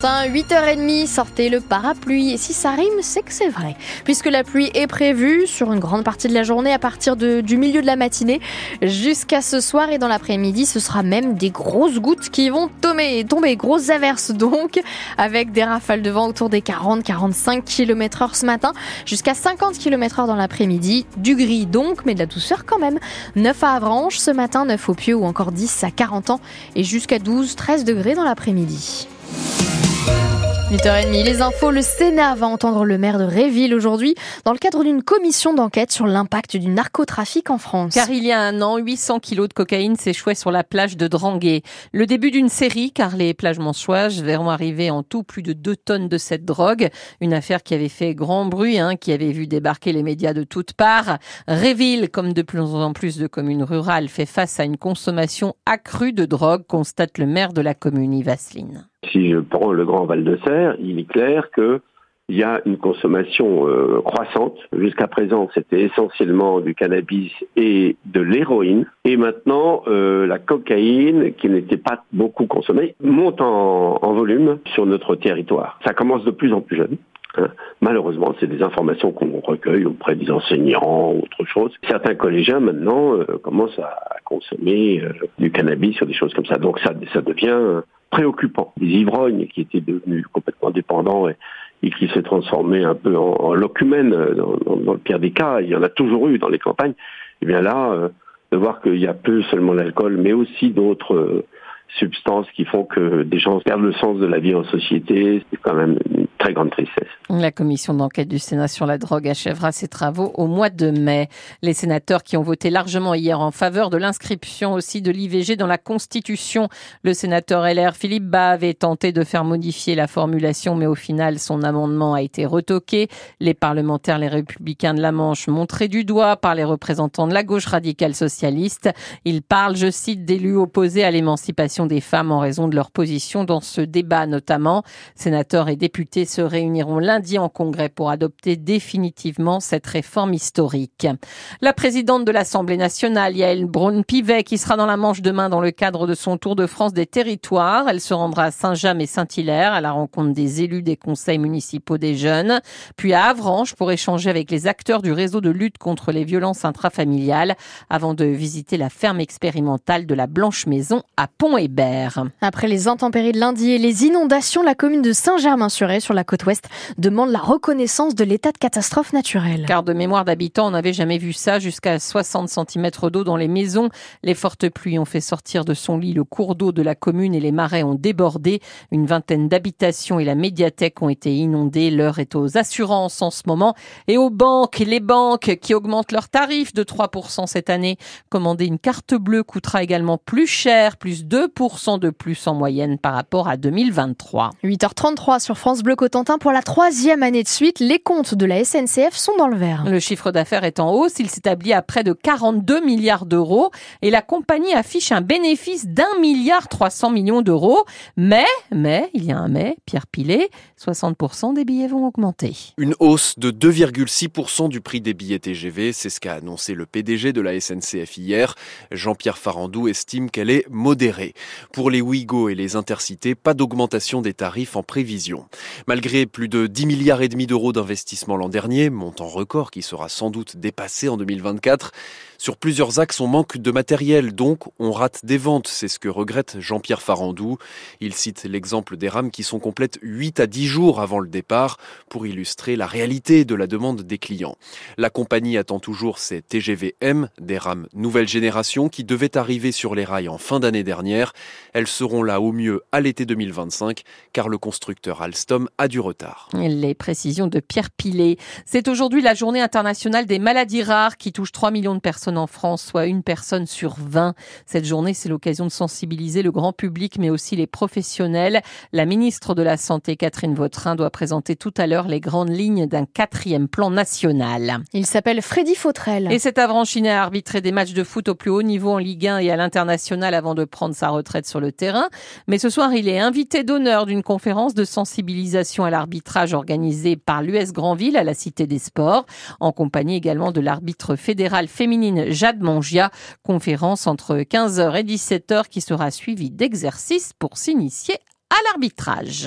8h30, sortez le parapluie. Et si ça rime, c'est que c'est vrai. Puisque la pluie est prévue sur une grande partie de la journée à partir du milieu de la matinée jusqu'à ce soir et dans l'après-midi, ce sera même des grosses gouttes qui vont tomber, tomber, grosses averses donc, avec des rafales de vent autour des 40-45 km heure ce matin, jusqu'à 50 km heure dans l'après-midi. Du gris donc, mais de la douceur quand même. 9 à Avranches ce matin, 9 au Pieux ou encore 10 à 40 ans et jusqu'à 12-13 degrés dans l'après-midi. 8h30, les infos, le Sénat va entendre le maire de Réville aujourd'hui dans le cadre d'une commission d'enquête sur l'impact du narcotrafic en France. Car il y a un an, 800 kilos de cocaïne s'échouaient sur la plage de Dranguet. Le début d'une série, car les plages manchoises verront arriver en tout plus de 2 tonnes de cette drogue. Une affaire qui avait fait grand bruit, hein, qui avait vu débarquer les médias de toutes parts. Réville, comme de plus en plus de communes rurales, fait face à une consommation accrue de drogue, constate le maire de la commune, Yves si je prends le Grand Val de Serre, il est clair que il y a une consommation euh, croissante. Jusqu'à présent, c'était essentiellement du cannabis et de l'héroïne. Et maintenant, euh, la cocaïne, qui n'était pas beaucoup consommée, monte en, en, volume sur notre territoire. Ça commence de plus en plus jeune. Hein. Malheureusement, c'est des informations qu'on recueille auprès des enseignants ou autre chose. Certains collégiens maintenant euh, commencent à, consommer du cannabis ou des choses comme ça. Donc ça, ça devient préoccupant. Les ivrognes qui étaient devenus complètement dépendants et, qui s'est transformé un peu en, en locumène euh, dans, le pire des cas, il y en a toujours eu dans les campagnes, et eh bien là, euh, de voir qu'il y a peu seulement l'alcool, mais aussi d'autres euh, substances qui font que des gens perdent le sens de la vie en société, c'est quand même une très grande tristesse. La commission d'enquête du Sénat sur la drogue achèvera ses travaux au mois de mai. Les sénateurs qui ont voté largement hier en faveur de l'inscription aussi de l'IVG dans la Constitution. Le sénateur LR Philippe Bas avait tenté de faire modifier la formulation, mais au final, son amendement a été retoqué. Les parlementaires, les républicains de la Manche, montrés du doigt par les représentants de la gauche radicale socialiste. Ils parlent, je cite, d'élus opposés à l'émancipation des femmes en raison de leur position dans ce débat notamment. Sénateurs et députés se réuniront lundi en congrès pour adopter définitivement cette réforme historique. La présidente de l'Assemblée nationale, Yael Braun-Pivet, qui sera dans la Manche demain dans le cadre de son tour de France des territoires. Elle se rendra à Saint-James et Saint-Hilaire à la rencontre des élus des conseils municipaux des jeunes, puis à Avranches pour échanger avec les acteurs du réseau de lutte contre les violences intrafamiliales avant de visiter la ferme expérimentale de la Blanche Maison à pont et après les intempéries de lundi et les inondations, la commune de Saint-Germain-sur-Aie, sur la côte ouest, demande la reconnaissance de l'état de catastrophe naturelle. Car de mémoire d'habitants, on n'avait jamais vu ça, jusqu'à 60 cm d'eau dans les maisons. Les fortes pluies ont fait sortir de son lit le cours d'eau de la commune et les marais ont débordé. Une vingtaine d'habitations et la médiathèque ont été inondées. L'heure est aux assurances en ce moment et aux banques. Les banques qui augmentent leurs tarifs de 3% cette année. Commander une carte bleue coûtera également plus cher, plus 2% de plus en moyenne par rapport à 2023. 8h33 sur France Bleu Cotentin pour la troisième année de suite. Les comptes de la SNCF sont dans le vert. Le chiffre d'affaires est en hausse. Il s'établit à près de 42 milliards d'euros et la compagnie affiche un bénéfice d'un milliard 300 millions d'euros. Mais, mais, il y a un mais, Pierre Pilet, 60% des billets vont augmenter. Une hausse de 2,6% du prix des billets TGV, c'est ce qu'a annoncé le PDG de la SNCF hier. Jean-Pierre Farandou estime qu'elle est modérée. Pour les Ouigo et les Intercités, pas d'augmentation des tarifs en prévision. Malgré plus de 10 milliards et demi d'euros d'investissement l'an dernier, montant record qui sera sans doute dépassé en 2024, sur plusieurs axes, on manque de matériel, donc on rate des ventes. C'est ce que regrette Jean-Pierre Farandou. Il cite l'exemple des rames qui sont complètes 8 à 10 jours avant le départ pour illustrer la réalité de la demande des clients. La compagnie attend toujours ses TGV-M, des rames nouvelle génération qui devaient arriver sur les rails en fin d'année dernière. Elles seront là au mieux à l'été 2025 car le constructeur Alstom a du retard. Les précisions de Pierre Pilet. C'est aujourd'hui la journée internationale des maladies rares qui touche 3 millions de personnes en France, soit une personne sur 20. Cette journée, c'est l'occasion de sensibiliser le grand public, mais aussi les professionnels. La ministre de la Santé, Catherine Vautrin, doit présenter tout à l'heure les grandes lignes d'un quatrième plan national. Il s'appelle Freddy Fautrel. Et cet avranchiné a arbitré des matchs de foot au plus haut niveau en Ligue 1 et à l'international avant de prendre sa retraite sur le terrain. Mais ce soir, il est invité d'honneur d'une conférence de sensibilisation à l'arbitrage organisée par l'US Grandville à la Cité des Sports, en compagnie également de l'arbitre fédéral féminine Jade Mongia. Conférence entre 15h et 17h qui sera suivie d'exercices pour s'initier à l'arbitrage.